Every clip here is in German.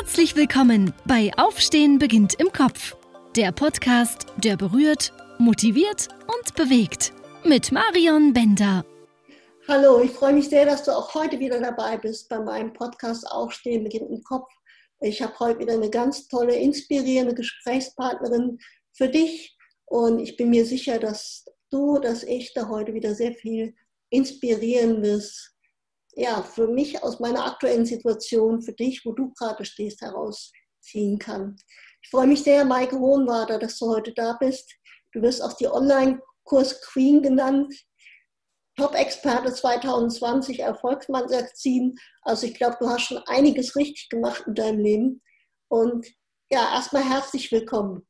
Herzlich willkommen bei Aufstehen beginnt im Kopf. Der Podcast, der berührt, motiviert und bewegt. Mit Marion Bender. Hallo, ich freue mich sehr, dass du auch heute wieder dabei bist bei meinem Podcast Aufstehen beginnt im Kopf. Ich habe heute wieder eine ganz tolle, inspirierende Gesprächspartnerin für dich und ich bin mir sicher, dass du, dass ich da heute wieder sehr viel Inspirierendes ja, für mich aus meiner aktuellen Situation, für dich, wo du gerade stehst, herausziehen kann. Ich freue mich sehr, Maike Hohenwader, dass du heute da bist. Du wirst auch die Online-Kurs Queen genannt. Top-Experte 2020, Erfolgsmagazin. Also ich glaube, du hast schon einiges richtig gemacht in deinem Leben. Und ja, erstmal herzlich willkommen.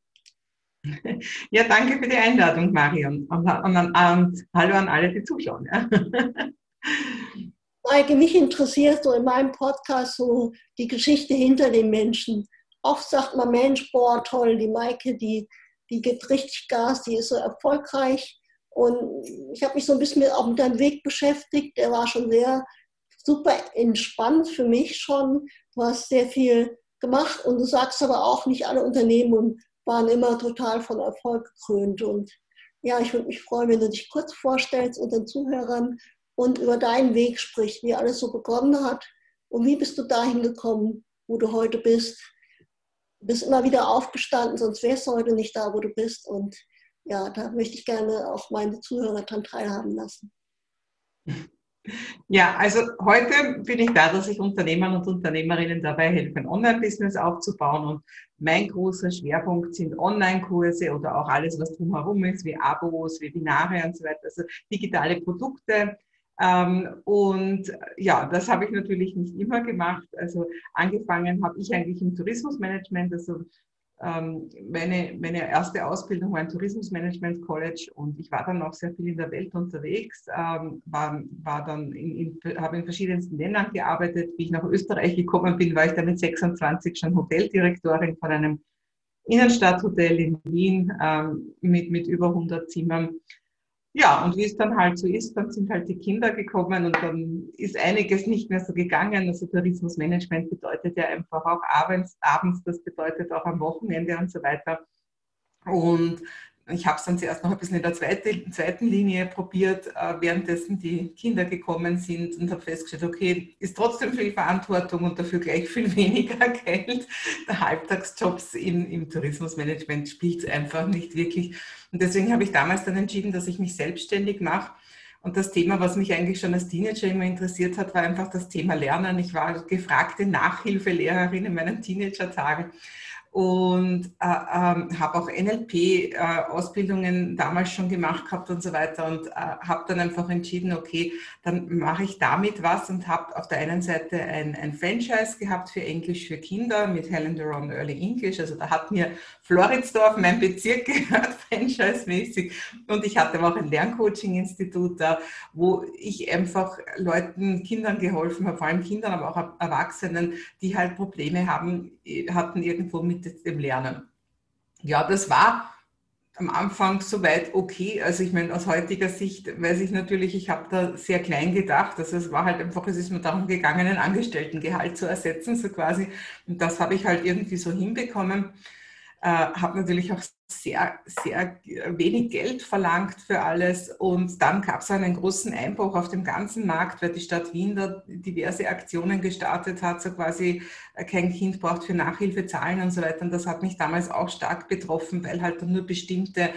Ja, danke für die Einladung, Marion. Und, und, und, und hallo an alle, die zuschauen. Ja. Maike, mich interessiert so in meinem Podcast so die Geschichte hinter den Menschen. Oft sagt man, Mensch, boah, toll, die Maike, die, die gibt richtig Gas, die ist so erfolgreich. Und ich habe mich so ein bisschen auch mit deinem Weg beschäftigt. Der war schon sehr super entspannt für mich schon. Du hast sehr viel gemacht und du sagst aber auch, nicht alle Unternehmen waren immer total von Erfolg gekrönt. Und ja, ich würde mich freuen, wenn du dich kurz vorstellst und den Zuhörern und über deinen Weg spricht, wie alles so begonnen hat und wie bist du dahin gekommen, wo du heute bist. Du bist immer wieder aufgestanden, sonst wärst du heute nicht da, wo du bist. Und ja, da möchte ich gerne auch meine Zuhörer daran teilhaben lassen. Ja, also heute bin ich da, dass ich Unternehmern und Unternehmerinnen dabei helfe, ein Online-Business aufzubauen. Und mein großer Schwerpunkt sind Online-Kurse oder auch alles, was drumherum ist, wie Abos, Webinare und so weiter. Also digitale Produkte, ähm, und ja, das habe ich natürlich nicht immer gemacht. Also angefangen habe ich eigentlich im Tourismusmanagement. Also ähm, meine, meine erste Ausbildung war im Tourismusmanagement College und ich war dann auch sehr viel in der Welt unterwegs, ähm, war, war dann in, in, habe in verschiedensten Ländern gearbeitet. Wie ich nach Österreich gekommen bin, war ich dann mit 26 schon Hoteldirektorin von einem Innenstadthotel in Wien ähm, mit, mit über 100 Zimmern ja, und wie es dann halt so ist, dann sind halt die Kinder gekommen und dann ist einiges nicht mehr so gegangen. Also Tourismusmanagement bedeutet ja einfach auch abends, abends das bedeutet auch am Wochenende und so weiter. Und ich habe es dann zuerst noch ein bisschen in der zweiten, zweiten Linie probiert, äh, währenddessen die Kinder gekommen sind und habe festgestellt, okay, ist trotzdem viel Verantwortung und dafür gleich viel weniger Geld. Der Halbtagsjobs im, im Tourismusmanagement spielt es einfach nicht wirklich. Und deswegen habe ich damals dann entschieden, dass ich mich selbstständig mache. Und das Thema, was mich eigentlich schon als Teenager immer interessiert hat, war einfach das Thema Lernen. Ich war gefragte Nachhilfelehrerin in meinen Teenager-Tagen und äh, äh, habe auch NLP-Ausbildungen äh, damals schon gemacht gehabt und so weiter und äh, habe dann einfach entschieden, okay, dann mache ich damit was und habe auf der einen Seite ein, ein, Franchise gehabt für Englisch für Kinder mit Helen Duron Early English, also da hat mir Floridsdorf, mein Bezirk gehört, franchise-mäßig und ich hatte auch ein Lerncoaching-Institut da, wo ich einfach Leuten, Kindern geholfen habe, vor allem Kindern, aber auch Erwachsenen, die halt Probleme haben, hatten irgendwo mit mit dem Lernen. Ja, das war am Anfang soweit okay. Also ich meine, aus heutiger Sicht weiß ich natürlich, ich habe da sehr klein gedacht. Also es war halt einfach, es ist mir darum gegangen, ein Angestelltengehalt zu ersetzen, so quasi. Und das habe ich halt irgendwie so hinbekommen. Äh, habe natürlich auch sehr, sehr wenig Geld verlangt für alles. Und dann gab es einen großen Einbruch auf dem ganzen Markt, weil die Stadt Wien da diverse Aktionen gestartet hat, so quasi äh, kein Kind braucht für Nachhilfe zahlen und so weiter. Und das hat mich damals auch stark betroffen, weil halt dann nur bestimmte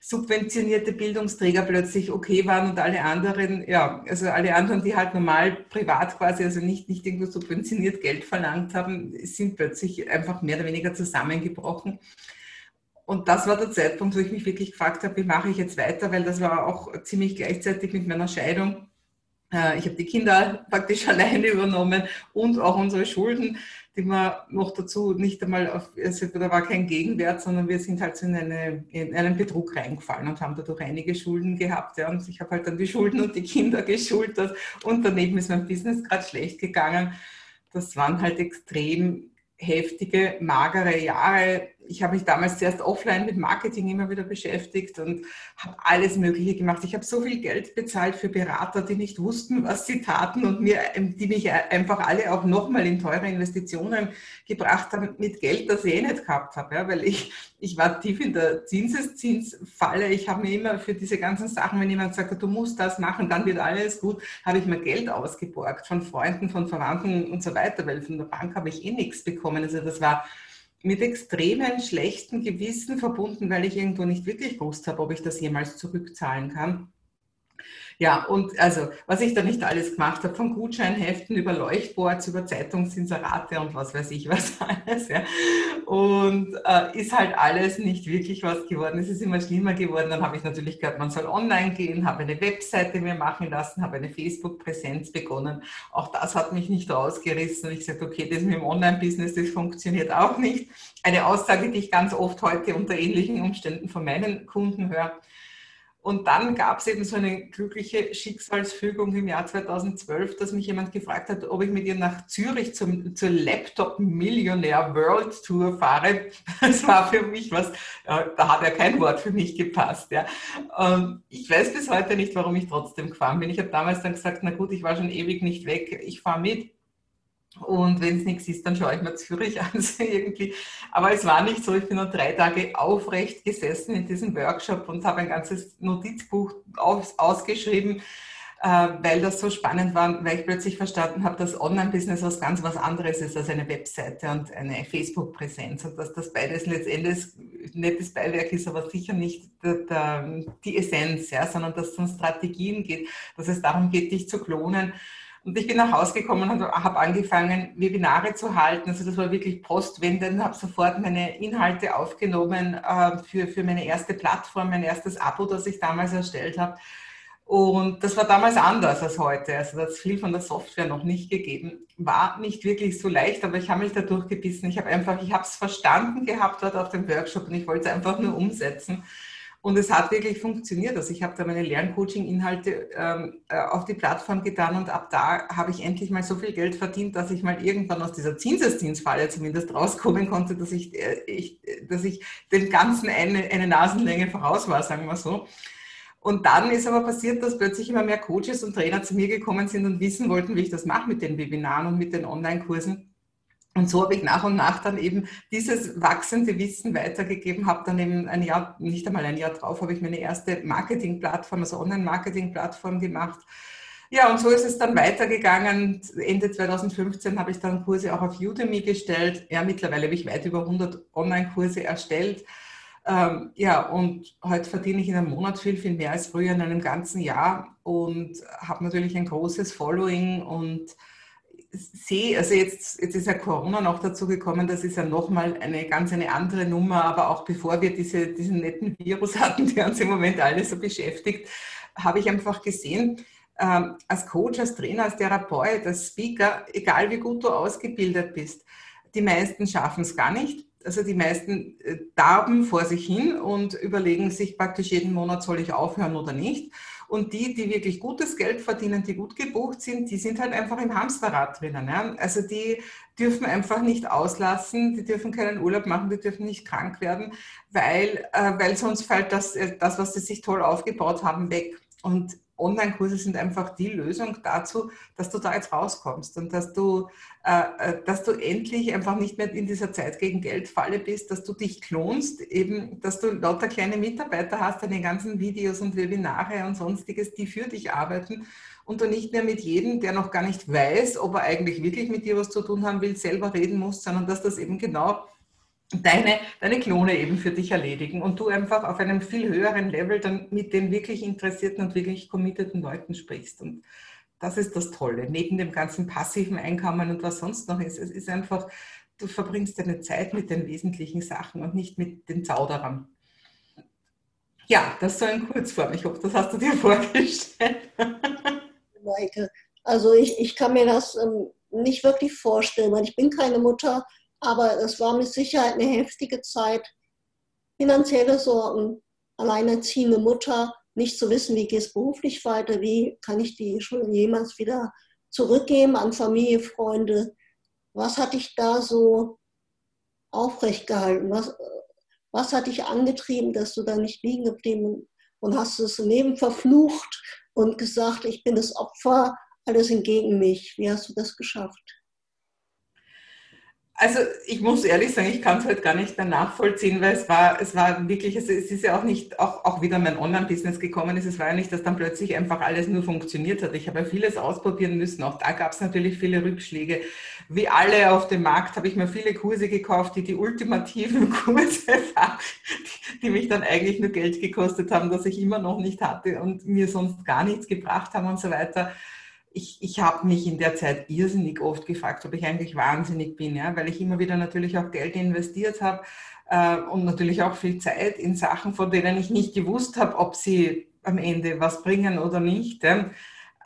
subventionierte Bildungsträger plötzlich okay waren und alle anderen, ja, also alle anderen, die halt normal privat quasi, also nicht, nicht irgendwo subventioniert Geld verlangt haben, sind plötzlich einfach mehr oder weniger zusammengebrochen. Und das war der Zeitpunkt, wo ich mich wirklich gefragt habe, wie mache ich jetzt weiter, weil das war auch ziemlich gleichzeitig mit meiner Scheidung. Äh, ich habe die Kinder praktisch alleine übernommen und auch unsere Schulden, die wir noch dazu nicht einmal auf, also da war kein Gegenwert, sondern wir sind halt so in, eine, in einen Betrug reingefallen und haben dadurch einige Schulden gehabt. Ja, und ich habe halt dann die Schulden und die Kinder geschultert und daneben ist mein Business gerade schlecht gegangen. Das waren halt extrem heftige, magere Jahre. Ich habe mich damals zuerst offline mit Marketing immer wieder beschäftigt und habe alles Mögliche gemacht. Ich habe so viel Geld bezahlt für Berater, die nicht wussten, was sie taten und mir, die mich einfach alle auch nochmal in teure Investitionen gebracht haben mit Geld, das ich eh nicht gehabt habe. Ja, weil ich, ich war tief in der Zinseszinsfalle. Ich habe mir immer für diese ganzen Sachen, wenn jemand sagt, du musst das machen, dann wird alles gut, habe ich mir Geld ausgeborgt von Freunden, von Verwandten und so weiter, weil von der Bank habe ich eh nichts bekommen. Also das war mit extremen schlechten Gewissen verbunden, weil ich irgendwo nicht wirklich gewusst habe, ob ich das jemals zurückzahlen kann. Ja, und also, was ich da nicht alles gemacht habe, von Gutscheinheften über Leuchtboards, über Zeitungsinserate und was weiß ich was alles. Ja. Und äh, ist halt alles nicht wirklich was geworden. Es ist immer schlimmer geworden. Dann habe ich natürlich gehört, man soll online gehen, habe eine Webseite mir machen lassen, habe eine Facebook-Präsenz begonnen. Auch das hat mich nicht rausgerissen. Ich sagte, okay, das mit dem Online-Business, das funktioniert auch nicht. Eine Aussage, die ich ganz oft heute unter ähnlichen Umständen von meinen Kunden höre. Und dann gab es eben so eine glückliche Schicksalsfügung im Jahr 2012, dass mich jemand gefragt hat, ob ich mit ihr nach Zürich zum, zur Laptop Millionär World Tour fahre. Das war für mich was, da hat ja kein Wort für mich gepasst. Ja. Und ich weiß bis heute nicht, warum ich trotzdem gefahren bin. Ich habe damals dann gesagt, na gut, ich war schon ewig nicht weg, ich fahre mit. Und wenn es nichts ist, dann schaue ich mir Zürich an. So irgendwie. Aber es war nicht so. Ich bin nur drei Tage aufrecht gesessen in diesem Workshop und habe ein ganzes Notizbuch aus, ausgeschrieben, äh, weil das so spannend war, weil ich plötzlich verstanden habe, dass Online-Business was ganz was anderes ist als eine Webseite und eine Facebook-Präsenz und dass das beides letztendlich ein nettes Beiwerk ist, aber sicher nicht der, der, die Essenz, ja, sondern dass es um Strategien geht, dass es darum geht, dich zu klonen und ich bin nach Hause gekommen und habe angefangen, Webinare zu halten. Also das war wirklich postwendend, habe sofort meine Inhalte aufgenommen äh, für, für meine erste Plattform, mein erstes Abo, das ich damals erstellt habe. Und das war damals anders als heute. Also das viel von der Software noch nicht gegeben. War nicht wirklich so leicht, aber ich habe mich da durchgebissen. Ich habe einfach, ich habe es verstanden gehabt dort auf dem Workshop und ich wollte es einfach nur umsetzen. Und es hat wirklich funktioniert. Also ich habe da meine Lerncoaching-Inhalte ähm, äh, auf die Plattform getan und ab da habe ich endlich mal so viel Geld verdient, dass ich mal irgendwann aus dieser Zinseszinsfalle zumindest rauskommen konnte, dass ich, äh, ich, dass ich dem Ganzen eine, eine Nasenlänge voraus war, sagen wir so. Und dann ist aber passiert, dass plötzlich immer mehr Coaches und Trainer zu mir gekommen sind und wissen wollten, wie ich das mache mit den Webinaren und mit den Online-Kursen. Und so habe ich nach und nach dann eben dieses wachsende Wissen weitergegeben, habe dann eben ein Jahr, nicht einmal ein Jahr drauf, habe ich meine erste Marketing-Plattform, also Online-Marketing-Plattform gemacht. Ja, und so ist es dann weitergegangen. Ende 2015 habe ich dann Kurse auch auf Udemy gestellt. Ja, mittlerweile habe ich weit über 100 Online-Kurse erstellt. Ähm, ja, und heute verdiene ich in einem Monat viel, viel mehr als früher in einem ganzen Jahr und habe natürlich ein großes Following und sehe, also jetzt, jetzt ist ja Corona noch dazu gekommen, das ist ja nochmal eine ganz eine andere Nummer, aber auch bevor wir diese, diesen netten Virus hatten, der uns im Moment alle so beschäftigt, habe ich einfach gesehen, ähm, als Coach, als Trainer, als Therapeut, als Speaker, egal wie gut du ausgebildet bist, die meisten schaffen es gar nicht. Also die meisten äh, darben vor sich hin und überlegen sich praktisch jeden Monat, soll ich aufhören oder nicht. Und die, die wirklich gutes Geld verdienen, die gut gebucht sind, die sind halt einfach im Hamsterrad drinnen. Ja? Also die dürfen einfach nicht auslassen, die dürfen keinen Urlaub machen, die dürfen nicht krank werden, weil, äh, weil sonst fällt das, äh, das, was sie sich toll aufgebaut haben, weg. Und Online-Kurse sind einfach die Lösung dazu, dass du da jetzt rauskommst und dass du, äh, äh, dass du endlich einfach nicht mehr in dieser Zeit gegen Geld-Falle bist, dass du dich klonst, eben, dass du lauter kleine Mitarbeiter hast, deine ganzen Videos und Webinare und sonstiges, die für dich arbeiten und du nicht mehr mit jedem, der noch gar nicht weiß, ob er eigentlich wirklich mit dir was zu tun haben will, selber reden musst, sondern dass das eben genau deine, deine Klone eben für dich erledigen und du einfach auf einem viel höheren Level dann mit den wirklich interessierten und wirklich committeden Leuten sprichst. Und das ist das Tolle, neben dem ganzen passiven Einkommen und was sonst noch ist. Es ist einfach, du verbringst deine Zeit mit den wesentlichen Sachen und nicht mit den Zauderern. Ja, das so in Kurzform. Ich hoffe, das hast du dir vorgestellt. Also ich, ich kann mir das ähm, nicht wirklich vorstellen, weil ich bin keine Mutter aber es war mit Sicherheit eine heftige Zeit. Finanzielle Sorgen, alleinerziehende Mutter, nicht zu wissen, wie geht es beruflich weiter, wie kann ich die Schule jemals wieder zurückgeben an Familie, Freunde. Was hatte ich da so aufrecht gehalten? Was, was hat dich angetrieben, dass du da nicht liegen geblieben und hast das Leben verflucht und gesagt, ich bin das Opfer, alles entgegen mich? Wie hast du das geschafft? Also ich muss ehrlich sagen, ich kann es halt gar nicht mehr nachvollziehen, weil es war, es war wirklich, es, ist ja auch nicht, auch, auch wieder mein Online-Business gekommen ist. Es war ja nicht, dass dann plötzlich einfach alles nur funktioniert hat. Ich habe ja vieles ausprobieren müssen. Auch da gab es natürlich viele Rückschläge. Wie alle auf dem Markt habe ich mir viele Kurse gekauft, die die ultimativen Kurse waren, die mich dann eigentlich nur Geld gekostet haben, das ich immer noch nicht hatte und mir sonst gar nichts gebracht haben und so weiter ich, ich habe mich in der Zeit irrsinnig oft gefragt, ob ich eigentlich wahnsinnig bin, ja, weil ich immer wieder natürlich auch Geld investiert habe äh, und natürlich auch viel Zeit in Sachen, von denen ich nicht gewusst habe, ob sie am Ende was bringen oder nicht. Ja.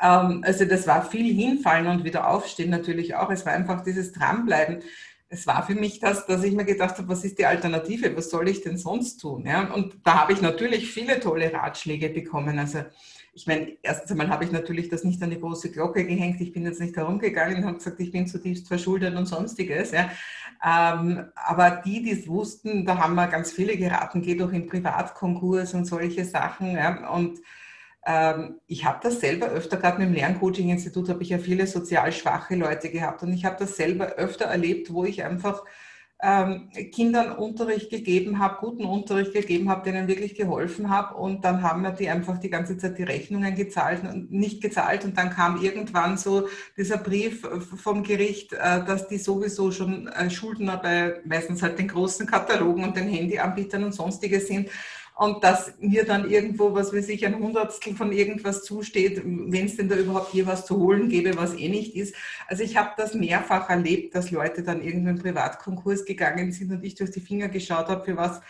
Ähm, also das war viel hinfallen und wieder aufstehen natürlich auch. Es war einfach dieses Dranbleiben. Es war für mich das, dass ich mir gedacht habe, was ist die Alternative? Was soll ich denn sonst tun? Ja? Und da habe ich natürlich viele tolle Ratschläge bekommen. Also ich meine, erstens einmal habe ich natürlich das nicht an die große Glocke gehängt. Ich bin jetzt nicht herumgegangen und habe gesagt, ich bin zutiefst verschuldet und sonstiges. Ja. Ähm, aber die, die es wussten, da haben wir ganz viele geraten, geh doch in Privatkonkurs und solche Sachen. Ja. Und ähm, ich habe das selber öfter, gerade mit dem Lerncoaching-Institut habe ich ja viele sozial schwache Leute gehabt und ich habe das selber öfter erlebt, wo ich einfach ähm, Kindern Unterricht gegeben habe, guten Unterricht gegeben habe, denen wirklich geholfen habe und dann haben wir die einfach die ganze Zeit die Rechnungen gezahlt und nicht gezahlt. Und dann kam irgendwann so dieser Brief vom Gericht, äh, dass die sowieso schon äh, Schuldner bei meistens halt den großen Katalogen und den Handyanbietern und sonstiges sind und dass mir dann irgendwo, was weiß ich, ein Hundertstel von irgendwas zusteht, wenn es denn da überhaupt je was zu holen gäbe, was eh nicht ist. Also ich habe das mehrfach erlebt, dass Leute dann irgendwie in Privatkonkurs gegangen sind und ich durch die Finger geschaut habe, für was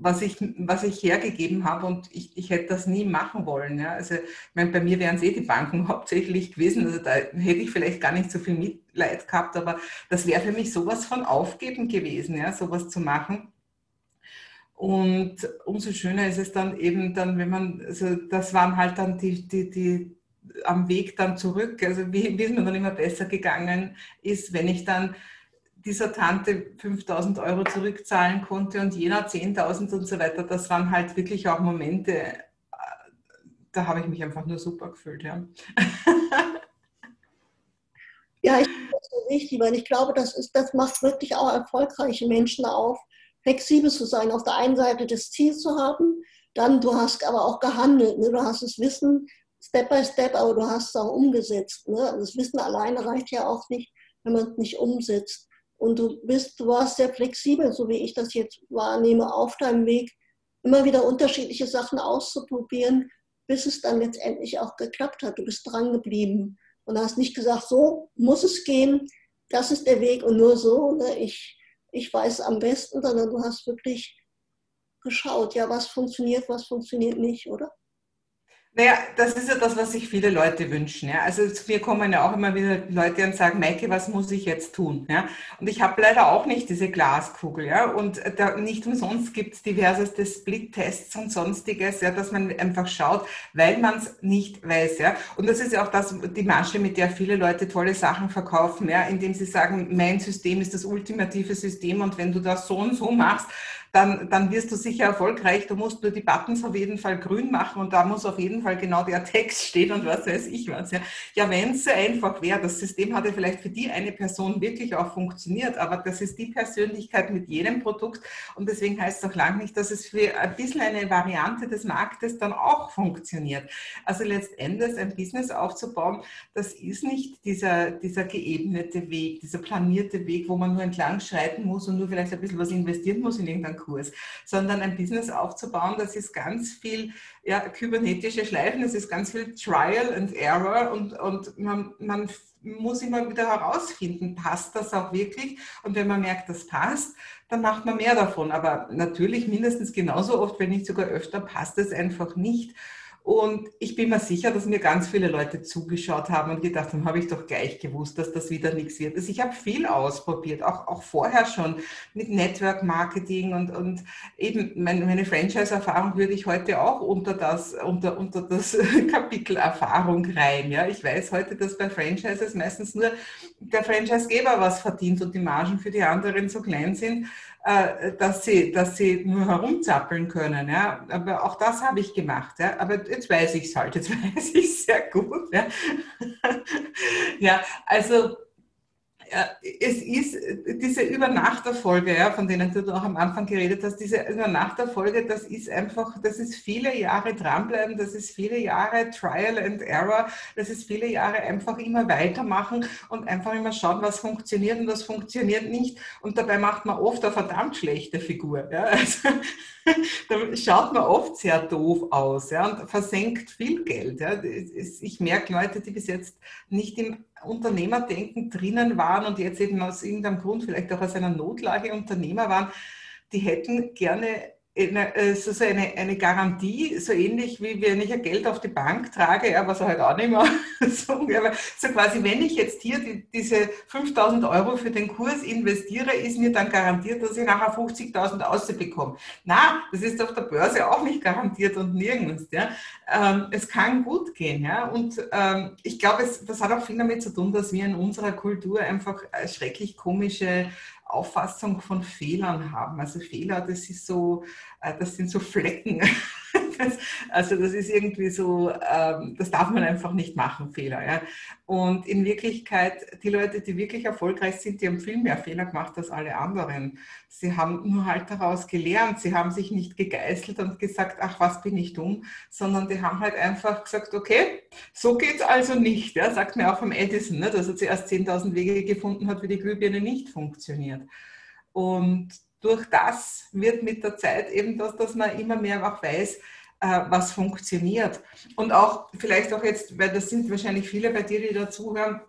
was ich, was ich hergegeben habe und ich, ich hätte das nie machen wollen. Ja. Also ich meine, bei mir wären es eh die Banken hauptsächlich gewesen, also da hätte ich vielleicht gar nicht so viel Mitleid gehabt, aber das wäre für mich sowas von aufgeben gewesen, ja, sowas zu machen. Und umso schöner ist es dann eben dann, wenn man, also das waren halt dann die, die, die am Weg dann zurück, also wie, wie es mir dann immer besser gegangen ist, wenn ich dann dieser Tante 5000 Euro zurückzahlen konnte und jener 10.000 und so weiter, das waren halt wirklich auch Momente, äh, da habe ich mich einfach nur super gefühlt. Ja, ja ich finde das so wichtig, weil ich glaube, das, ist, das macht wirklich auch erfolgreiche Menschen auf, flexibel zu sein, auf der einen Seite das Ziel zu haben, dann du hast aber auch gehandelt, ne? du hast das Wissen Step by Step, aber du hast es auch umgesetzt. Ne? Das Wissen alleine reicht ja auch nicht, wenn man es nicht umsetzt. Und du bist, du warst sehr flexibel, so wie ich das jetzt wahrnehme, auf deinem Weg, immer wieder unterschiedliche Sachen auszuprobieren, bis es dann letztendlich auch geklappt hat. Du bist dran geblieben und hast nicht gesagt, so muss es gehen, das ist der Weg und nur so. Ne? Ich ich weiß am besten, sondern du hast wirklich geschaut, ja, was funktioniert, was funktioniert nicht, oder? Naja, das ist ja das, was sich viele Leute wünschen. Ja? Also mir kommen ja auch immer wieder Leute und sagen, Maike, was muss ich jetzt tun? Ja? Und ich habe leider auch nicht diese Glaskugel. Ja? Und da, nicht umsonst gibt es diverseste Split-Tests und sonstiges, ja, dass man einfach schaut, weil man es nicht weiß. Ja? Und das ist ja auch das, die Masche, mit der viele Leute tolle Sachen verkaufen, ja? indem sie sagen, mein System ist das ultimative System und wenn du das so und so machst, dann, dann wirst du sicher erfolgreich. Du musst nur die Buttons auf jeden Fall grün machen und da muss auf jeden Fall genau der Text stehen und was weiß ich was. Ja, ja wenn es so einfach wäre, das System hatte vielleicht für die eine Person wirklich auch funktioniert, aber das ist die Persönlichkeit mit jedem Produkt und deswegen heißt es auch lange nicht, dass es für ein bisschen eine Variante des Marktes dann auch funktioniert. Also letztendlich ein Business aufzubauen, das ist nicht dieser, dieser geebnete Weg, dieser planierte Weg, wo man nur entlang schreiten muss und nur vielleicht ein bisschen was investieren muss in irgendeinen Kurs, sondern ein Business aufzubauen, das ist ganz viel ja, kybernetische Schleifen, das ist ganz viel Trial and Error und, und man, man muss immer wieder herausfinden, passt das auch wirklich? Und wenn man merkt, das passt, dann macht man mehr davon. Aber natürlich mindestens genauso oft, wenn nicht sogar öfter, passt es einfach nicht. Und ich bin mir sicher, dass mir ganz viele Leute zugeschaut haben und gedacht haben, habe ich doch gleich gewusst, dass das wieder nichts wird. Also ich habe viel ausprobiert, auch, auch vorher schon mit Network Marketing und, und eben meine, meine Franchise-Erfahrung würde ich heute auch unter das, unter, unter das Kapitel Erfahrung rein. Ja, ich weiß heute, dass bei Franchises meistens nur der Franchisegeber was verdient und die Margen für die anderen so klein sind, äh, dass sie, dass sie nur herumzappeln können. Ja? Aber auch das habe ich gemacht. Ja? Aber jetzt weiß ich es halt, jetzt weiß ich es sehr gut. Ja, ja also es ist diese Übernachterfolge, ja, von denen du auch am Anfang geredet hast, diese Übernachterfolge, das ist einfach, das ist viele Jahre dranbleiben, das ist viele Jahre Trial and Error, das ist viele Jahre einfach immer weitermachen und einfach immer schauen, was funktioniert und was funktioniert nicht. Und dabei macht man oft eine verdammt schlechte Figur. Ja. Also, da schaut man oft sehr doof aus ja, und versenkt viel Geld. Ja. Ich merke Leute, die bis jetzt nicht im Unternehmerdenken drinnen waren und jetzt eben aus irgendeinem Grund, vielleicht auch aus einer Notlage Unternehmer waren, die hätten gerne eine, so eine, eine Garantie, so ähnlich wie wenn ich ein Geld auf die Bank trage, ja, was er halt auch nicht mehr so, aber so quasi, wenn ich jetzt hier die, diese 5000 Euro für den Kurs investiere, ist mir dann garantiert, dass ich nachher 50.000 ausbekomme. Na, das ist auf der Börse auch nicht garantiert und nirgends. Ja. Ähm, es kann gut gehen. Ja. Und ähm, ich glaube, das hat auch viel damit zu tun, dass wir in unserer Kultur einfach schrecklich komische Auffassung von Fehlern haben. Also Fehler, das ist so, äh, das sind so Flecken. also das ist irgendwie so, ähm, das darf man einfach nicht machen, Fehler. Ja. Und in Wirklichkeit, die Leute, die wirklich erfolgreich sind, die haben viel mehr Fehler gemacht als alle anderen. Sie haben nur halt daraus gelernt. Sie haben sich nicht gegeißelt und gesagt, ach, was bin ich dumm, sondern die haben halt einfach gesagt, okay, so geht es also nicht. Ja. Sagt mir auch vom Edison, ne, dass er zuerst 10.000 Wege gefunden hat, wie die Glühbirne nicht funktioniert. Und durch das wird mit der Zeit eben das, dass man immer mehr auch weiß, äh, was funktioniert. Und auch vielleicht auch jetzt, weil das sind wahrscheinlich viele bei dir, die dazuhören,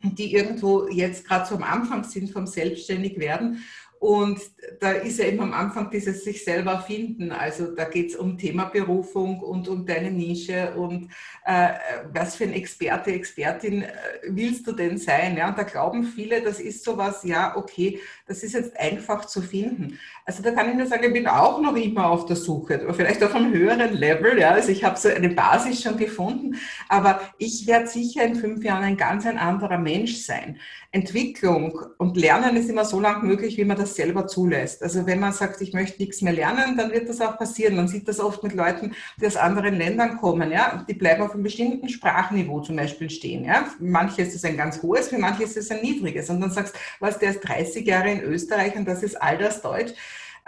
die irgendwo jetzt gerade so am Anfang sind vom Selbstständigwerden und da ist ja eben am Anfang dieses sich selber finden. Also da geht es um Thema Berufung und um deine Nische und äh, was für ein Experte, Expertin äh, willst du denn sein? Ja, und da glauben viele, das ist sowas, ja, okay, das ist jetzt einfach zu finden. Also da kann ich nur sagen, ich bin auch noch immer auf der Suche, aber vielleicht auf einem höheren Level. Ja, also ich habe so eine Basis schon gefunden, aber ich werde sicher in fünf Jahren ein ganz ein anderer Mensch sein. Entwicklung und Lernen ist immer so lang möglich, wie man das selber zulässt. Also wenn man sagt, ich möchte nichts mehr lernen, dann wird das auch passieren. Man sieht das oft mit Leuten, die aus anderen Ländern kommen. Ja? Die bleiben auf einem bestimmten Sprachniveau zum Beispiel stehen. Ja? Manche ist es ein ganz hohes, für manche ist es ein niedriges. Und dann sagst du, was, der ist 30 Jahre in Österreich und das ist all das Deutsch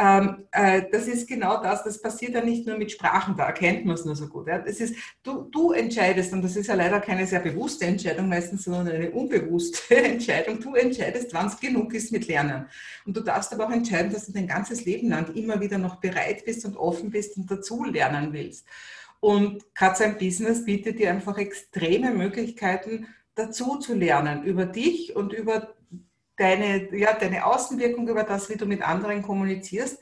ähm, äh, das ist genau das, das passiert ja nicht nur mit Sprachen, da erkennt man es nur so gut. Ja. Das ist, du, du entscheidest, und das ist ja leider keine sehr bewusste Entscheidung meistens, sondern eine unbewusste Entscheidung. Du entscheidest, wann es genug ist mit Lernen. Und du darfst aber auch entscheiden, dass du dein ganzes Leben lang immer wieder noch bereit bist und offen bist und dazu lernen willst. Und gerade sein Business bietet dir einfach extreme Möglichkeiten, dazu zu lernen über dich und über deine, ja, deine Außenwirkung über das, wie du mit anderen kommunizierst.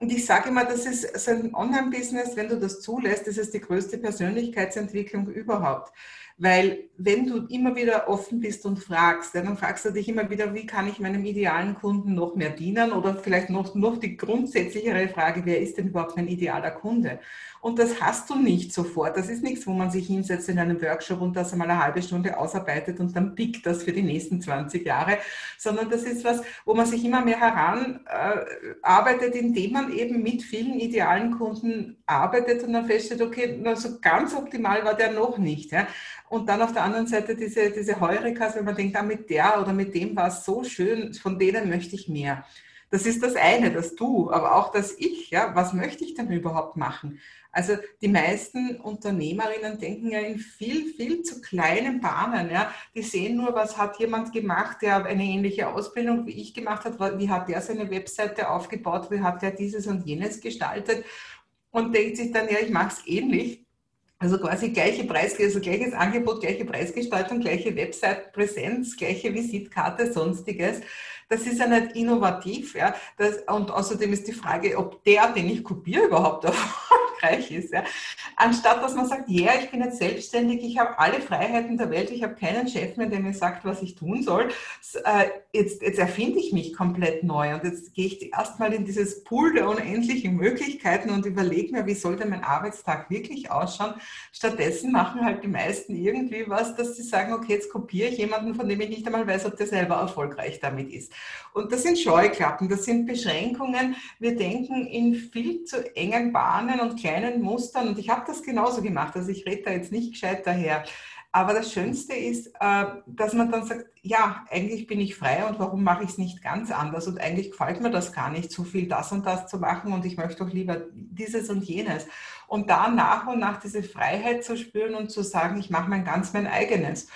Und ich sage immer, das ist so ein Online-Business, wenn du das zulässt, das ist die größte Persönlichkeitsentwicklung überhaupt. Weil wenn du immer wieder offen bist und fragst, dann fragst du dich immer wieder, wie kann ich meinem idealen Kunden noch mehr dienen? Oder vielleicht noch, noch die grundsätzlichere Frage, wer ist denn überhaupt mein idealer Kunde? Und das hast du nicht sofort. Das ist nichts, wo man sich hinsetzt in einem Workshop und das einmal eine halbe Stunde ausarbeitet und dann pickt das für die nächsten 20 Jahre, sondern das ist was, wo man sich immer mehr heranarbeitet, äh, indem man eben mit vielen idealen Kunden arbeitet und dann feststellt, okay, so ganz optimal war der noch nicht. Ja? Und dann auf der anderen Seite diese, diese Heurikas, wenn man denkt, ah, mit der oder mit dem war es so schön, von denen möchte ich mehr. Das ist das eine, das Du, aber auch das Ich. Ja? Was möchte ich denn überhaupt machen? Also die meisten Unternehmerinnen denken ja in viel, viel zu kleinen Bahnen. Ja. Die sehen nur, was hat jemand gemacht, der eine ähnliche Ausbildung wie ich gemacht hat, wie hat der seine Webseite aufgebaut, wie hat der dieses und jenes gestaltet und denkt sich dann, ja, ich mache es ähnlich. Also quasi gleiche Preis, also gleiches Angebot, gleiche Preisgestaltung, gleiche Website-Präsenz, gleiche Visitkarte, sonstiges. Das ist ja nicht innovativ. Ja. Das, und außerdem ist die Frage, ob der, den ich kopiere, überhaupt Erfolg erfolgreich ist. Ja. Anstatt dass man sagt, ja, yeah, ich bin jetzt selbstständig, ich habe alle Freiheiten der Welt, ich habe keinen Chef mehr, der mir sagt, was ich tun soll. Äh, jetzt, jetzt erfinde ich mich komplett neu und jetzt gehe ich erstmal in dieses Pool der unendlichen Möglichkeiten und überlege mir, wie soll denn mein Arbeitstag wirklich ausschauen. Stattdessen machen halt die meisten irgendwie was, dass sie sagen, okay, jetzt kopiere ich jemanden, von dem ich nicht einmal weiß, ob der selber erfolgreich damit ist. Und das sind Scheuklappen, das sind Beschränkungen. Wir denken in viel zu engen Bahnen und kleinen Mustern. Und ich habe das genauso gemacht. Also ich rede da jetzt nicht gescheit daher. Aber das Schönste ist, äh, dass man dann sagt, ja, eigentlich bin ich frei und warum mache ich es nicht ganz anders? Und eigentlich gefällt mir das gar nicht, so viel das und das zu machen und ich möchte doch lieber dieses und jenes. Und da nach und nach diese Freiheit zu spüren und zu sagen, ich mache mein ganz mein eigenes.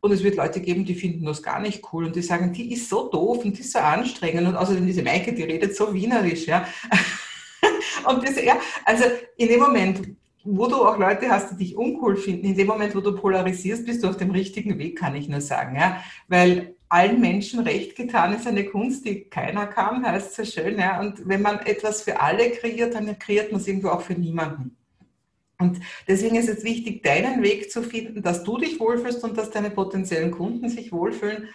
Und es wird Leute geben, die finden das gar nicht cool und die sagen, die ist so doof und die ist so anstrengend und außerdem diese Maike, die redet so wienerisch, ja. und das, ja, also in dem Moment, wo du auch Leute hast, die dich uncool finden, in dem Moment, wo du polarisierst, bist du auf dem richtigen Weg, kann ich nur sagen, ja. Weil allen Menschen recht getan ist eine Kunst, die keiner kann, heißt so schön, ja. Und wenn man etwas für alle kreiert, dann kreiert man es irgendwo auch für niemanden. Und deswegen ist es wichtig, deinen Weg zu finden, dass du dich wohlfühlst und dass deine potenziellen Kunden sich wohlfühlen.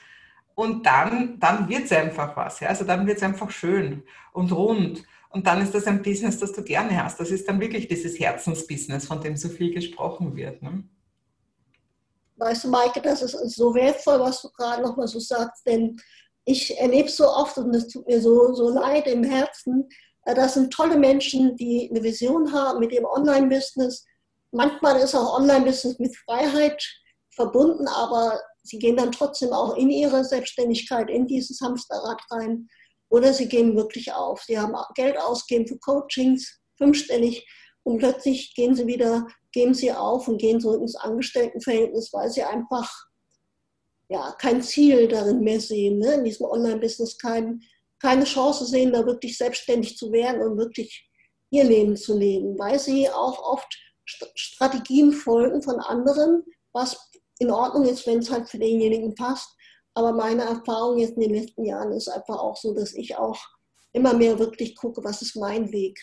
Und dann, dann wird es einfach was. Ja? Also dann wird es einfach schön und rund. Und dann ist das ein Business, das du gerne hast. Das ist dann wirklich dieses Herzensbusiness, von dem so viel gesprochen wird. Ne? Weißt du, Maike, das ist so wertvoll, was du gerade nochmal so sagst, denn ich erlebe so oft und es tut mir so, so leid im Herzen, äh, das sind tolle Menschen, die eine Vision haben mit dem Online-Business. Manchmal ist auch Online-Business mit Freiheit verbunden, aber sie gehen dann trotzdem auch in ihre Selbstständigkeit, in dieses Hamsterrad rein. Oder sie gehen wirklich auf. Sie haben Geld ausgegeben für Coachings, fünfstellig, und plötzlich gehen sie wieder, geben sie auf und gehen zurück ins Angestelltenverhältnis, weil sie einfach ja, kein Ziel darin mehr sehen, ne? in diesem Online-Business kein, keine Chance sehen, da wirklich selbstständig zu werden und wirklich ihr Leben zu leben, weil sie auch oft Strategien folgen von anderen, was in Ordnung ist, wenn es halt für denjenigen passt. Aber meine Erfahrung jetzt in den letzten Jahren ist einfach auch so, dass ich auch immer mehr wirklich gucke, was ist mein Weg.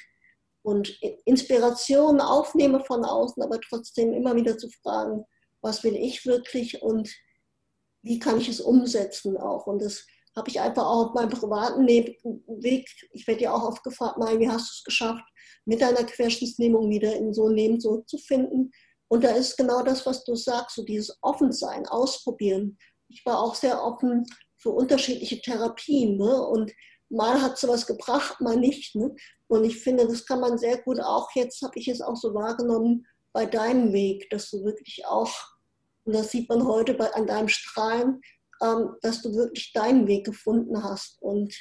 Und Inspiration aufnehme von außen, aber trotzdem immer wieder zu fragen, was will ich wirklich und wie kann ich es umsetzen auch. Und das habe ich einfach auch auf meinem privaten Weg, ich werde ja auch oft gefragt, mal, wie hast du es geschafft, mit deiner Querschnittslähmung wieder in so ein Leben zurückzufinden. Und da ist genau das, was du sagst, so dieses Offensein, Ausprobieren. Ich war auch sehr offen für unterschiedliche Therapien. Ne? Und mal hat sie was gebracht, mal nicht. Ne? Und ich finde, das kann man sehr gut auch, jetzt habe ich es auch so wahrgenommen, bei deinem Weg, dass du wirklich auch, und das sieht man heute bei, an deinem Strahlen, ähm, dass du wirklich deinen Weg gefunden hast und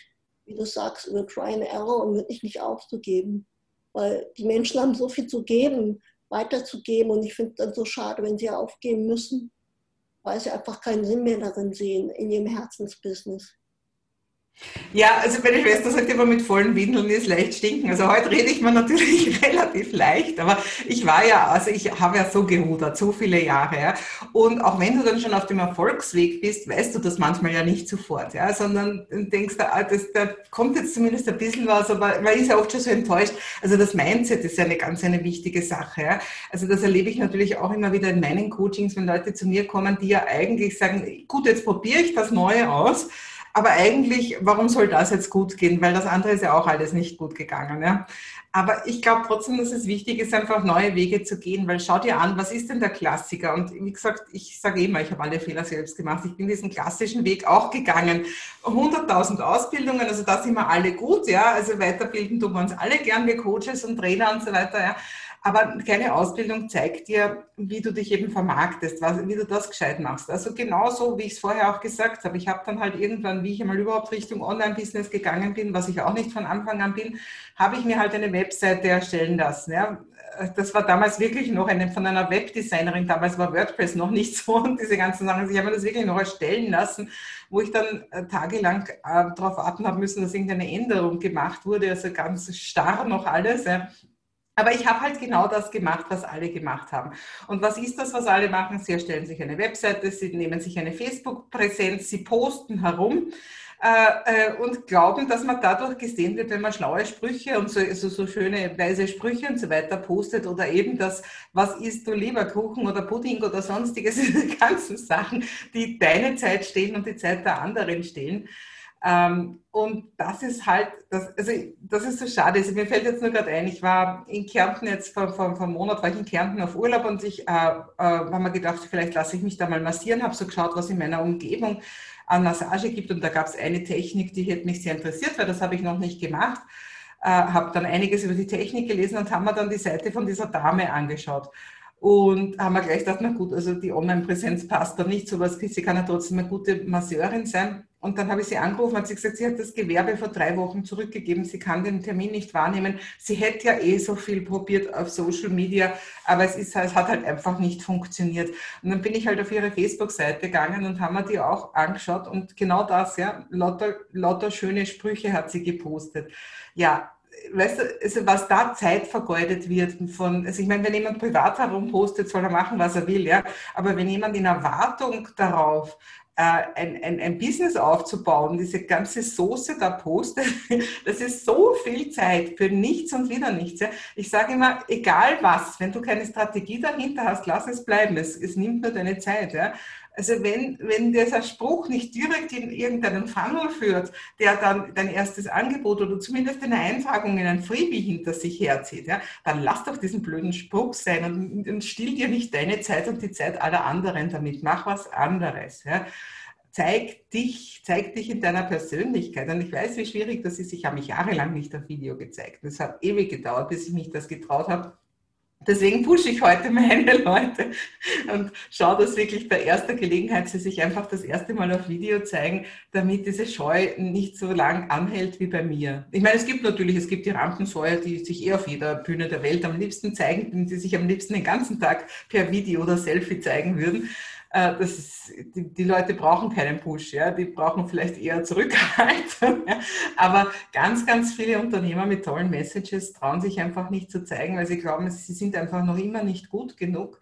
wie du sagst, über Try and Error und wirklich nicht aufzugeben. Weil die Menschen haben so viel zu geben, weiterzugeben und ich finde es dann so schade, wenn sie aufgeben müssen, weil sie einfach keinen Sinn mehr darin sehen, in ihrem Herzensbusiness. Ja, also meine Schwester sagt immer, mit vollen Windeln ist leicht stinken. Also heute rede ich mir natürlich relativ leicht, aber ich war ja, also ich habe ja so gerudert, so viele Jahre. Ja. Und auch wenn du dann schon auf dem Erfolgsweg bist, weißt du das manchmal ja nicht sofort, ja, sondern denkst, da, das, da kommt jetzt zumindest ein bisschen was, aber man ist ja oft schon so enttäuscht. Also das Mindset ist ja eine ganz eine wichtige Sache. Ja. Also das erlebe ich natürlich auch immer wieder in meinen Coachings, wenn Leute zu mir kommen, die ja eigentlich sagen, gut, jetzt probiere ich das Neue aus aber eigentlich, warum soll das jetzt gut gehen? Weil das andere ist ja auch alles nicht gut gegangen. Ja? Aber ich glaube trotzdem, dass es wichtig ist, einfach neue Wege zu gehen, weil schau dir an, was ist denn der Klassiker? Und wie gesagt, ich sage immer, ich habe alle Fehler selbst gemacht. Ich bin diesen klassischen Weg auch gegangen. 100.000 Ausbildungen, also da sind wir alle gut, ja. Also weiterbilden tun wir uns alle gern, wir Coaches und Trainer und so weiter, ja. Aber keine Ausbildung zeigt dir, wie du dich eben vermarktest, was, wie du das gescheit machst. Also genauso, wie ich es vorher auch gesagt habe. Ich habe dann halt irgendwann, wie ich einmal überhaupt Richtung Online-Business gegangen bin, was ich auch nicht von Anfang an bin, habe ich mir halt eine Webseite erstellen lassen. Ja. Das war damals wirklich noch eine von einer Webdesignerin. Damals war WordPress noch nicht so und diese ganzen Sachen. Also ich habe mir das wirklich noch erstellen lassen, wo ich dann äh, tagelang äh, darauf warten habe müssen, dass irgendeine Änderung gemacht wurde. Also ganz starr noch alles. Ja Aber ich habe halt genau das gemacht, was alle gemacht haben. Und was ist das, was alle machen? Sie erstellen sich eine Webseite, sie nehmen sich eine Facebook-Präsenz, sie posten herum äh, äh, und glauben, dass man dadurch gesehen wird, wenn man schlaue Sprüche und so, so, so schöne weise Sprüche und so weiter postet oder eben das, was isst du lieber, Kuchen oder Pudding oder sonstiges, diese ganzen Sachen, die deine Zeit stehen und die Zeit der anderen stehen. Ähm, und das ist halt, das, also das ist so schade. Also mir fällt jetzt nur gerade ein, ich war in Kärnten jetzt vor, vor, vor einem Monat, war ich in Kärnten auf Urlaub und ich äh, äh, habe mir gedacht, vielleicht lasse ich mich da mal massieren, habe so geschaut, was in meiner Umgebung an Massage gibt und da gab es eine Technik, die hätte mich sehr interessiert, weil das habe ich noch nicht gemacht. Äh, habe dann einiges über die Technik gelesen und haben mir dann die Seite von dieser Dame angeschaut. Und haben wir gleich gedacht, na gut, also die Online-Präsenz passt da nicht, sowas, sie kann ja trotzdem eine gute Masseurin sein. Und dann habe ich sie angerufen, hat sie gesagt, sie hat das Gewerbe vor drei Wochen zurückgegeben, sie kann den Termin nicht wahrnehmen. Sie hätte ja eh so viel probiert auf Social Media, aber es, ist, es hat halt einfach nicht funktioniert. Und dann bin ich halt auf ihre Facebook-Seite gegangen und haben mir die auch angeschaut und genau das, ja, lauter, lauter schöne Sprüche hat sie gepostet. Ja, weißt du, also was da Zeit vergeudet wird von, also ich meine, wenn jemand privat herum postet, soll er machen, was er will, ja, aber wenn jemand in Erwartung darauf äh, ein, ein, ein Business aufzubauen, diese ganze Soße da postet, das ist so viel Zeit für nichts und wieder nichts. Ja. Ich sage immer, egal was, wenn du keine Strategie dahinter hast, lass es bleiben. Es, es nimmt nur deine Zeit. Ja. Also wenn, wenn dieser Spruch nicht direkt in irgendeinen Funnel führt, der dann dein erstes Angebot oder zumindest eine Eintragung in ein Freebie hinter sich herzieht, ja, dann lass doch diesen blöden Spruch sein und, und still dir nicht deine Zeit und die Zeit aller anderen damit. Mach was anderes. Ja zeig dich, zeig dich in deiner Persönlichkeit. Und ich weiß, wie schwierig das ist. Ich habe mich jahrelang nicht auf Video gezeigt. Es hat ewig gedauert, bis ich mich das getraut habe. Deswegen pushe ich heute meine Leute und schaue, dass wirklich bei erster Gelegenheit sie sich einfach das erste Mal auf Video zeigen, damit diese Scheu nicht so lang anhält wie bei mir. Ich meine, es gibt natürlich, es gibt die Rampensäuer, die sich eher auf jeder Bühne der Welt am liebsten zeigen, die sich am liebsten den ganzen Tag per Video oder Selfie zeigen würden. Äh, das ist, die, die, Leute brauchen keinen Push, ja, die brauchen vielleicht eher Zurückhaltung. Ja. Aber ganz, ganz viele Unternehmer mit tollen Messages trauen sich einfach nicht zu zeigen, weil sie glauben, sie sind einfach noch immer nicht gut genug.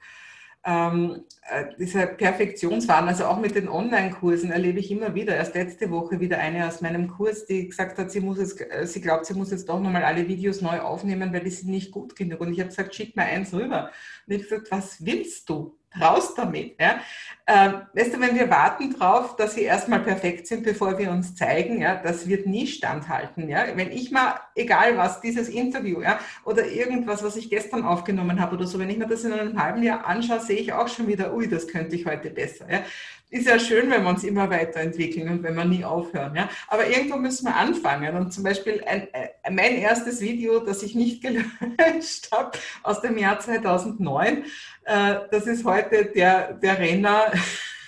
Ähm, äh, dieser Perfektionswahn, also auch mit den Online-Kursen erlebe ich immer wieder. Erst letzte Woche wieder eine aus meinem Kurs, die gesagt hat, sie muss jetzt, äh, sie glaubt, sie muss jetzt doch nochmal alle Videos neu aufnehmen, weil die sind nicht gut genug. Und ich habe gesagt, schick mir eins rüber. Und ich habe gesagt, was willst du? Raus damit. Ja. Ähm, weißt du, wenn wir warten darauf, dass sie erstmal perfekt sind, bevor wir uns zeigen, ja, das wird nie standhalten. Ja. Wenn ich mal, egal was, dieses Interview ja, oder irgendwas, was ich gestern aufgenommen habe oder so, wenn ich mir das in einem halben Jahr anschaue, sehe ich auch schon wieder, ui, das könnte ich heute besser. Ja ist ja schön, wenn wir uns immer weiterentwickeln und wenn wir nie aufhören. Ja? Aber irgendwo müssen wir anfangen. Und zum Beispiel ein, ein, äh, mein erstes Video, das ich nicht gelöscht habe, aus dem Jahr 2009, äh, das ist heute der, der Renner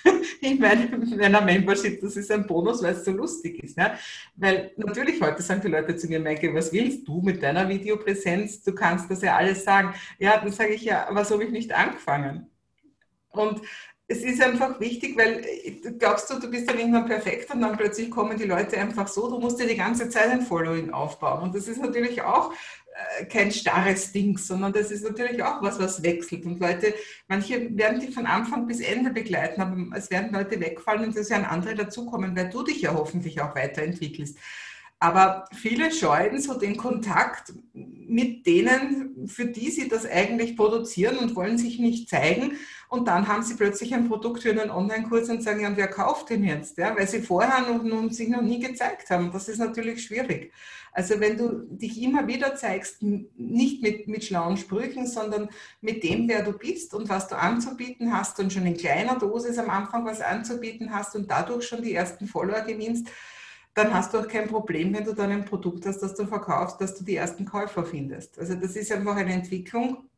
in meinem, meiner Membership. Das ist ein Bonus, weil es so lustig ist. Ja? Weil natürlich heute sagen die Leute zu mir, Maike, was willst du mit deiner Videopräsenz? Du kannst das ja alles sagen. Ja, dann sage ich ja, was habe ich nicht angefangen? Und es ist einfach wichtig, weil du glaubst du, du bist dann irgendwann perfekt und dann plötzlich kommen die Leute einfach so, du musst dir die ganze Zeit ein Following aufbauen. Und das ist natürlich auch äh, kein starres Ding, sondern das ist natürlich auch was, was wechselt. Und Leute, manche werden dich von Anfang bis Ende begleiten, aber es werden Leute wegfallen und es werden andere dazukommen, weil du dich ja hoffentlich auch weiterentwickelst. Aber viele scheuen so den Kontakt mit denen, für die sie das eigentlich produzieren und wollen sich nicht zeigen. Und dann haben sie plötzlich ein Produkt für einen Online-Kurs und sagen, ja, wer kauft den jetzt? Ja, weil sie vorher noch, noch, sich noch nie gezeigt haben. Das ist natürlich schwierig. Also wenn du dich immer wieder zeigst, nicht mit, mit schlauen Sprüchen, sondern mit dem, wer du bist und was du anzubieten hast und schon in kleiner Dosis am Anfang was anzubieten hast und dadurch schon die ersten Follower gewinnst, dann hast du auch kein Problem, wenn du dann ein Produkt hast, das du verkaufst, dass du die ersten Käufer findest. Also das ist einfach eine Entwicklung,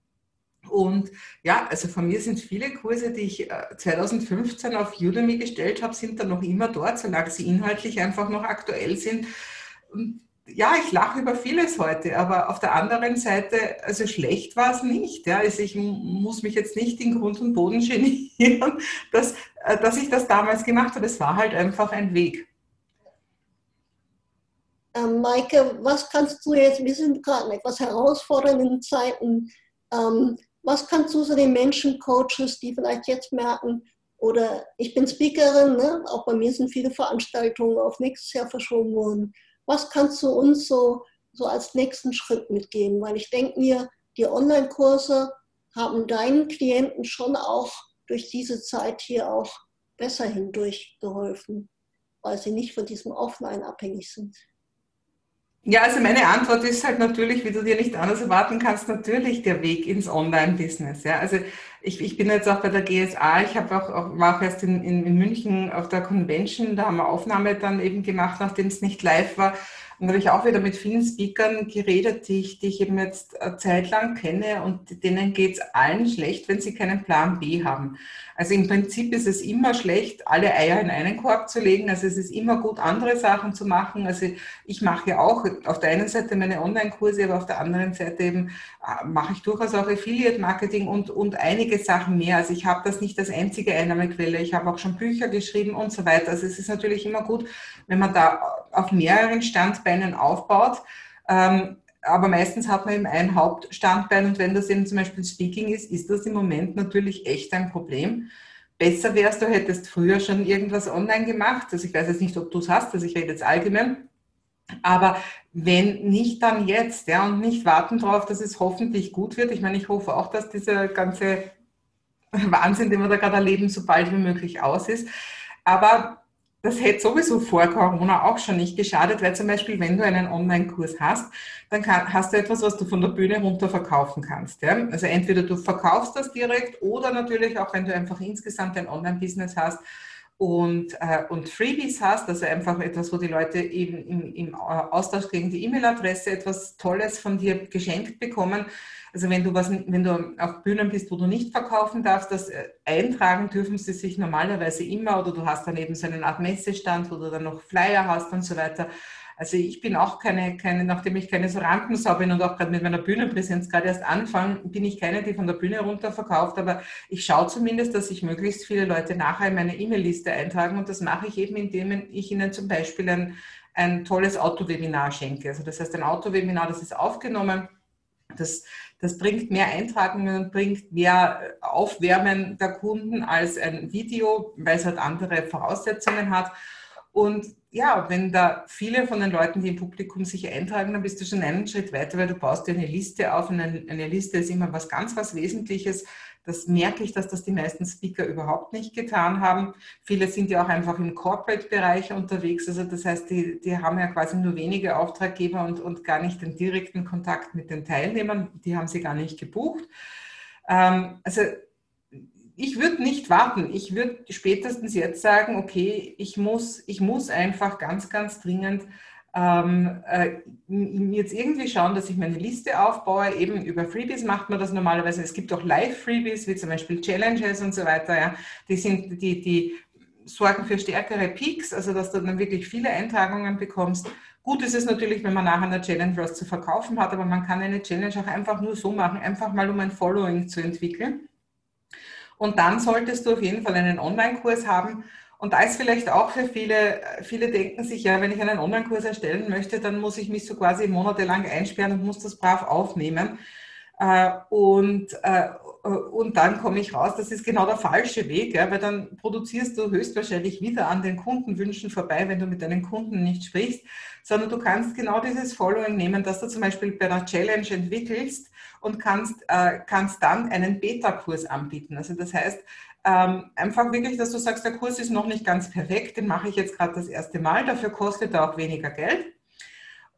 und ja, also von mir sind viele Kurse, die ich 2015 äh, auf Udemy gestellt habe, sind dann noch immer dort, solange sie inhaltlich einfach noch aktuell sind. Ja, ich lache über vieles heute, aber auf der anderen Seite, also schlecht war es nicht. Ja. Also ich muss mich jetzt nicht in Grund und Boden genieren, dass, äh, dass ich das damals gemacht habe. Es war halt einfach ein Weg. Ähm, Maike, was kannst du jetzt, wir sind gerade in etwas herausfordernden Zeiten, ähm, was kannst du so den Menschen, Coaches, die vielleicht jetzt merken, oder ich bin Speakerin, ne? auch bei mir sind viele Veranstaltungen auf nächstes Jahr verschoben worden. Was kannst du uns so, so als nächsten Schritt mitgeben? Weil ich denke mir, die Online-Kurse haben deinen Klienten schon auch durch diese Zeit hier auch besser hindurch geholfen, weil sie nicht von diesem Offline abhängig sind. Ja, also meine Antwort ist halt natürlich, wie du dir nicht anders erwarten kannst, natürlich der Weg ins Online-Business. Ja, also ich, ich bin jetzt auch bei der GSA, ich habe auch, auch, war auch erst in, in, in München auf der Convention, da haben wir Aufnahme dann eben gemacht, nachdem es nicht live war. Und da habe ich auch wieder mit vielen Speakern geredet, die ich, die ich eben jetzt eine Zeit lang kenne und denen geht es allen schlecht, wenn sie keinen Plan B haben. Also im Prinzip ist es immer schlecht, alle Eier in einen Korb zu legen. Also es ist immer gut, andere Sachen zu machen. Also ich mache ja auch auf der einen Seite meine Online-Kurse, aber auf der anderen Seite eben äh, mache ich durchaus auch Affiliate-Marketing und, und einige Sachen mehr. Also ich habe das nicht als einzige Einnahmequelle. Ich habe auch schon Bücher geschrieben und so weiter. Also es ist natürlich immer gut, wenn man da auf mehreren Standbeinen aufbaut. Ähm, aber meistens hat man eben ein Hauptstandbein und wenn das eben zum Beispiel Speaking ist, ist das im Moment natürlich echt ein Problem. Besser wärst du hättest früher schon irgendwas online gemacht. Also ich weiß jetzt nicht, ob du es hast, also ich rede jetzt allgemein. Aber wenn nicht, dann jetzt, ja, und nicht warten darauf, dass es hoffentlich gut wird. Ich meine, ich hoffe auch, dass dieser ganze Wahnsinn, den wir da gerade erleben, so bald wie möglich aus ist. Aber das hätte sowieso vor Corona auch schon nicht geschadet, weil zum Beispiel, wenn du einen Online-Kurs hast, dann kann, hast du etwas, was du von der Bühne runter verkaufen kannst. Ja? Also entweder du verkaufst das direkt oder natürlich auch, wenn du einfach insgesamt ein Online-Business hast, und, äh, und Freebies hast, also einfach etwas, wo die Leute eben im, im Austausch gegen die E-Mail-Adresse etwas Tolles von dir geschenkt bekommen. Also wenn du was, wenn du auf Bühnen bist, wo du nicht verkaufen darfst, das äh, eintragen dürfen sie sich normalerweise immer oder du hast dann eben so eine Art Messestand, wo du dann noch Flyer hast und so weiter. Also ich bin auch keine, keine nachdem ich keine so Rampensau bin und auch gerade mit meiner Bühnenpräsenz gerade erst anfange, bin ich keine, die von der Bühne runter verkauft, aber ich schaue zumindest, dass ich möglichst viele Leute nachher in meine E-Mail-Liste eintragen und das mache ich eben, indem ich ihnen zum Beispiel ein, ein tolles Autowebinar schenke. Also das heißt, ein Autowebinar, das ist aufgenommen, das, das bringt mehr Eintragungen und bringt mehr Aufwärmen der Kunden als ein Video, weil es halt andere Voraussetzungen hat. Und ja, wenn da viele von den Leuten, die im Publikum sich eintragen, dann bist du schon einen Schritt weiter, weil du baust dir eine Liste auf und eine, Liste ist immer was ganz, was Wesentliches. Das merke ich, dass das die meisten Speaker überhaupt nicht getan haben. Viele sind ja auch einfach im Corporate-Bereich unterwegs. Also das heißt, die, die haben ja quasi nur wenige Auftraggeber und, und gar nicht den direkten Kontakt mit den Teilnehmern. Die haben sie gar nicht gebucht. Ähm, also ich würde nicht warten. Ich würde spätestens jetzt sagen, okay, ich muss, ich muss einfach ganz, ganz dringend ähm, äh, jetzt irgendwie schauen, dass ich meine Liste aufbaue. Eben über Freebies macht man das normalerweise. Es gibt auch Live-Freebies, wie zum Beispiel Challenges und so weiter. Ja. Die, sind, die, die sorgen für stärkere Peaks, also dass du dann wirklich viele Eintragungen bekommst. Gut ist es natürlich, wenn man nachher eine Challenge was zu verkaufen hat, aber man kann eine Challenge auch einfach nur so machen, einfach mal um ein Following zu entwickeln. Und dann solltest du auf jeden Fall einen Online-Kurs haben. Und da ist vielleicht auch für viele, viele denken sich, ja, wenn ich einen Online-Kurs erstellen möchte, dann muss ich mich so quasi monatelang einsperren und muss das brav aufnehmen. Äh, und, äh, und dann komme ich raus, das ist genau der falsche Weg, weil dann produzierst du höchstwahrscheinlich wieder an den Kundenwünschen vorbei, wenn du mit deinen Kunden nicht sprichst, sondern du kannst genau dieses Following nehmen, das du zum Beispiel bei einer Challenge entwickelst und kannst, äh, kannst dann einen Beta-Kurs anbieten. Also das heißt, ähm, einfach wirklich, dass du sagst, der Kurs ist noch nicht ganz perfekt, den mache ich jetzt gerade das erste Mal, dafür kostet er auch weniger Geld.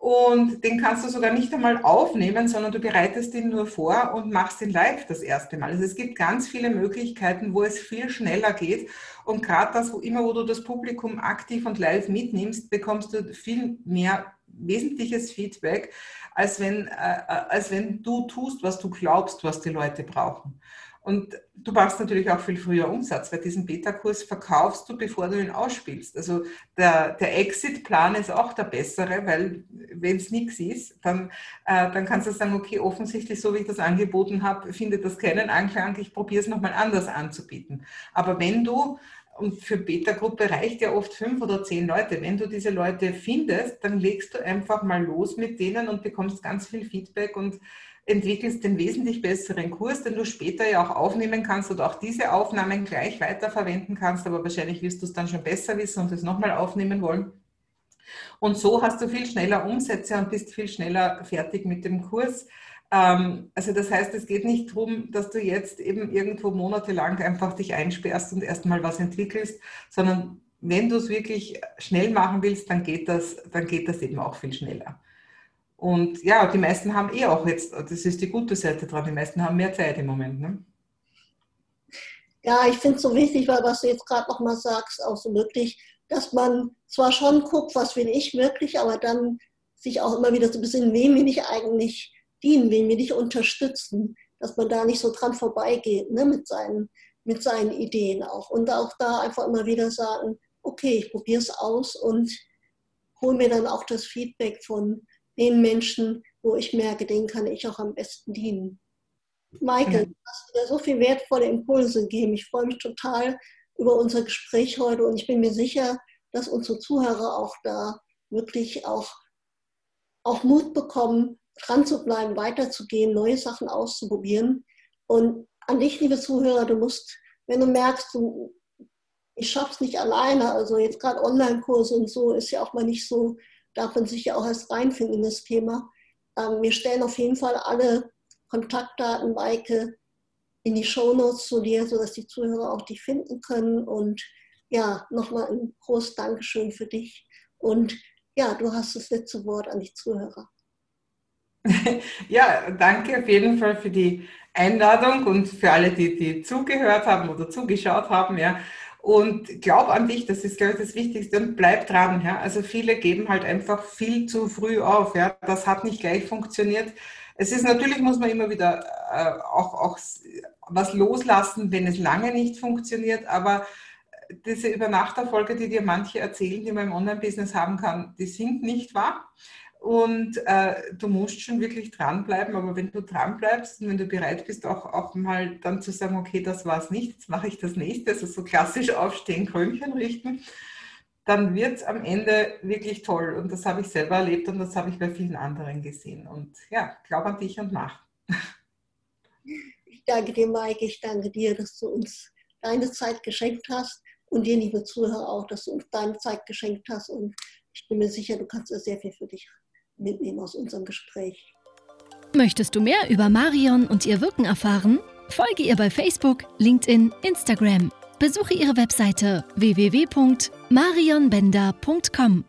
Und den kannst du sogar nicht einmal aufnehmen, sondern du bereitest ihn nur vor und machst ihn live das erste Mal. Also es gibt ganz viele Möglichkeiten, wo es viel schneller geht. Und gerade das, wo immer, wo du das Publikum aktiv und live mitnimmst, bekommst du viel mehr wesentliches Feedback, als wenn, äh, äh als wenn du tust, was du glaubst, was die Leute brauchen. Und du machst natürlich auch viel früher Umsatz, weil diesen Beta-Kurs verkaufst du, bevor du ihn ausspielst. Also der, der Exit-Plan ist auch der bessere, weil wenn es nichts ist, dann, äh, dann kannst du sagen, okay, offensichtlich, so wie ich das angeboten habe, findet das keinen Anklang, ich probiere es nochmal anders anzubieten. Aber wenn du Und für Beta-Gruppe reicht ja oft fünf oder zehn Leute. Wenn du diese Leute findest, dann legst du einfach mal los mit denen und bekommst ganz viel Feedback und entwickelst den wesentlich besseren Kurs, den du später ja auch aufnehmen kannst oder auch diese Aufnahmen gleich weiterverwenden kannst. Aber wahrscheinlich wirst du es dann schon besser wissen und es nochmal aufnehmen wollen. Und so hast du viel schneller Umsätze und bist viel schneller fertig mit dem Kurs. Ähm, also das heißt, es geht nicht darum, dass du jetzt eben irgendwo monatelang einfach dich einsperrst und erstmal was entwickelst, sondern wenn du es wirklich schnell machen willst, dann geht das, dann geht das eben auch viel schneller. Und ja, die meisten haben eh auch jetzt, das ist die gute Seite dran, die meisten haben mehr Zeit im Moment. Ne? Ja, ich finde es so wichtig, weil was du jetzt gerade nochmal sagst, auch so wirklich, dass man zwar schon guckt, was will ich wirklich, aber dann sich auch immer wieder so ein bisschen, wem will ich eigentlich dienen, wen will ich unterstützen, dass man da nicht so dran vorbeigeht ne, mit, seinen, mit seinen Ideen auch. Und auch da einfach immer wieder sagen, okay, ich probiere es aus und hole mir dann auch das Feedback von den Menschen, wo ich merke, denen kann ich auch am besten dienen. Michael, du hast wieder so viele wertvolle Impulse gegeben. Ich freue mich total über unser Gespräch heute und ich bin mir sicher, dass unsere Zuhörer auch da wirklich auch, auch Mut bekommen, dran zu bleiben, weiterzugehen, neue Sachen auszuprobieren. Und an dich, liebe Zuhörer, du musst, wenn du merkst, du, ich schaff's nicht alleine, also jetzt gerade Online-Kurse und so ist ja auch mal nicht so, darf man sich ja auch erst reinfinden in das Thema. Ähm, wir stellen auf jeden Fall alle Kontaktdaten, Maike, in die Shownotes zu dir, sodass die Zuhörer auch dich finden können. Und ja, nochmal ein großes Dankeschön für dich. Und ja, du hast das letzte Wort an die Zuhörer. Ja, danke auf jeden Fall für die Einladung und für alle, die, die zugehört haben oder zugeschaut haben. Ja. Und glaub an dich, das ist, glaube ich, das Wichtigste und bleib dran. Ja. Also viele geben halt einfach viel zu früh auf. Ja. Das hat nicht gleich funktioniert. Es ist natürlich, muss man immer wieder äh, auch, auch was loslassen, wenn es lange nicht funktioniert, aber diese Übernachterfolge, die dir manche erzählen, die man im Online-Business haben kann, die sind nicht wahr. Und äh, du musst schon wirklich dranbleiben, aber wenn du dranbleibst und wenn du bereit bist, auch, auch mal dann zu sagen, okay, das war es nicht, jetzt mache ich das nächste, also so klassisch aufstehen, Krönchen richten, dann wird es am Ende wirklich toll. Und das habe ich selber erlebt und das habe ich bei vielen anderen gesehen. Und ja, glaub an dich und mach. Ich danke dir, Maike, ich danke dir, dass du uns deine Zeit geschenkt hast und dir, liebe Zuhörer, auch, dass du uns deine Zeit geschenkt hast. Und ich bin mir sicher, du kannst sehr viel für dich mitnehmen aus unserem Gespräch. Möchtest du mehr über Marion und ihr Wirken erfahren? Folge ihr bei Facebook, LinkedIn, Instagram. Besuche ihre Webseite www.marionbender.com.